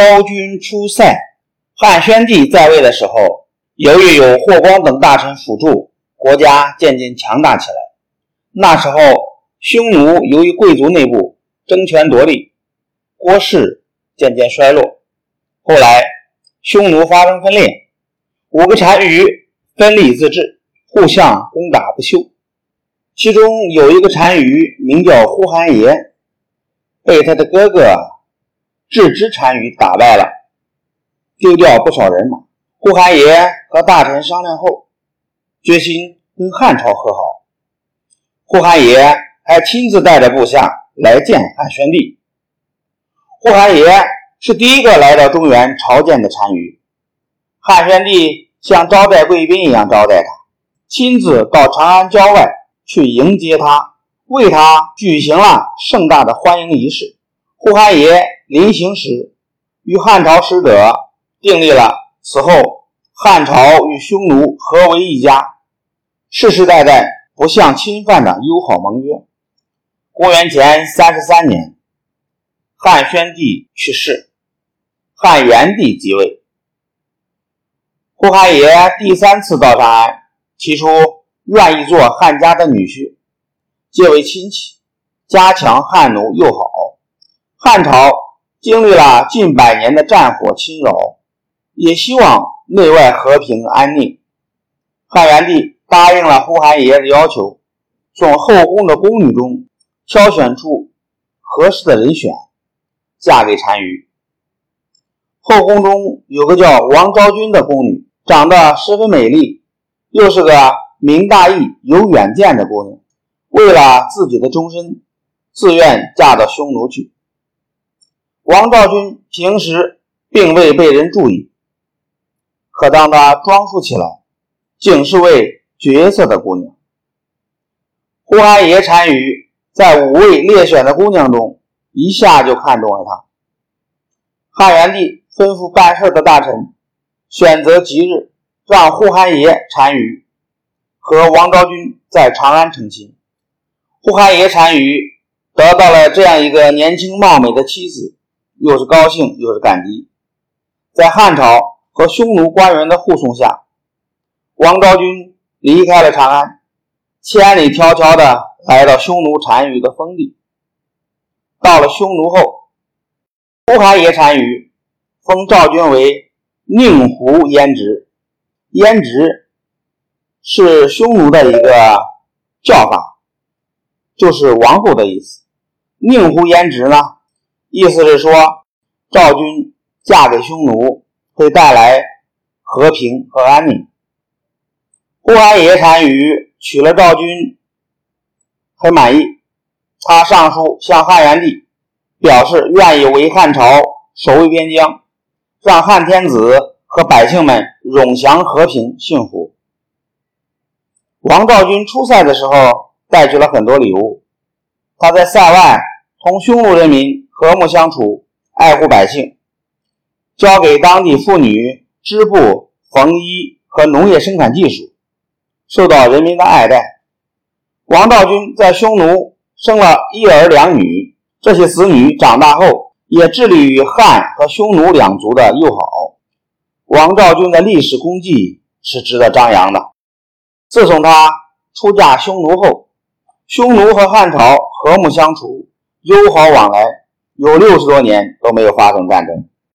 昭君出塞，汉宣帝在位的时候，由于有霍光等大臣辅助，国家渐渐强大起来。那时候，匈奴由于贵族内部争权夺利，国势渐渐衰落。后来，匈奴发生分裂，五个单于分立自治，互相攻打不休。其中有一个单于名叫呼韩邪，被他的哥哥。郅支单于打败了，丢掉不少人马。呼韩邪和大臣商量后，决心跟汉朝和好。呼韩邪还亲自带着部下来见汉宣帝。呼韩邪是第一个来到中原朝见的单于，汉宣帝像招待贵宾一样招待他，亲自到长安郊外去迎接他，为他举行了盛大的欢迎仪式。呼韩邪临行时，与汉朝使者订立了此后汉朝与匈奴合为一家，世世代代不相侵犯的友好盟约。公元前三十三年，汉宣帝去世，汉元帝即位。呼韩邪第三次到长安，提出愿意做汉家的女婿，结为亲戚，加强汉奴友好。汉朝经历了近百年的战火侵扰，也希望内外和平安宁。汉元帝答应了呼韩邪的要求，从后宫的宫女中挑选出合适的人选，嫁给单于。后宫中有个叫王昭君的宫女，长得十分美丽，又是个明大义、有远见的姑娘。为了自己的终身，自愿嫁到匈奴去。王昭君平时并未被人注意，可当她装束起来，竟是位绝色的姑娘。呼韩邪单于在五位列选的姑娘中，一下就看中了她。汉元帝吩咐办事的大臣选择吉日，让呼韩邪单于和王昭君在长安成亲。呼韩邪单于得到了这样一个年轻貌美的妻子。又是高兴又是感激，在汉朝和匈奴官员的护送下，王昭君离开了长安，千里迢迢的来到匈奴单于的封地。到了匈奴后，呼韩邪单于封赵君为宁胡燕直，燕直是匈奴的一个叫法，就是王后的意思。宁胡燕直呢？意思是说，赵军嫁给匈奴会带来和平和安宁。呼韩邪单于娶了赵军，很满意，他上书向汉元帝，表示愿意为汉朝守卫边疆，让汉天子和百姓们永享和平幸福。王昭君出塞的时候带去了很多礼物，他在塞外同匈奴人民。和睦相处，爱护百姓，教给当地妇女织布、缝衣和农业生产技术，受到人民的爱戴。王昭君在匈奴生了一儿两女，这些子女长大后也致力于汉和匈奴两族的友好。王昭君的历史功绩是值得张扬的。自从她出嫁匈奴后，匈奴和汉朝和睦相处，友好往来。有六十多年都没有发生战争。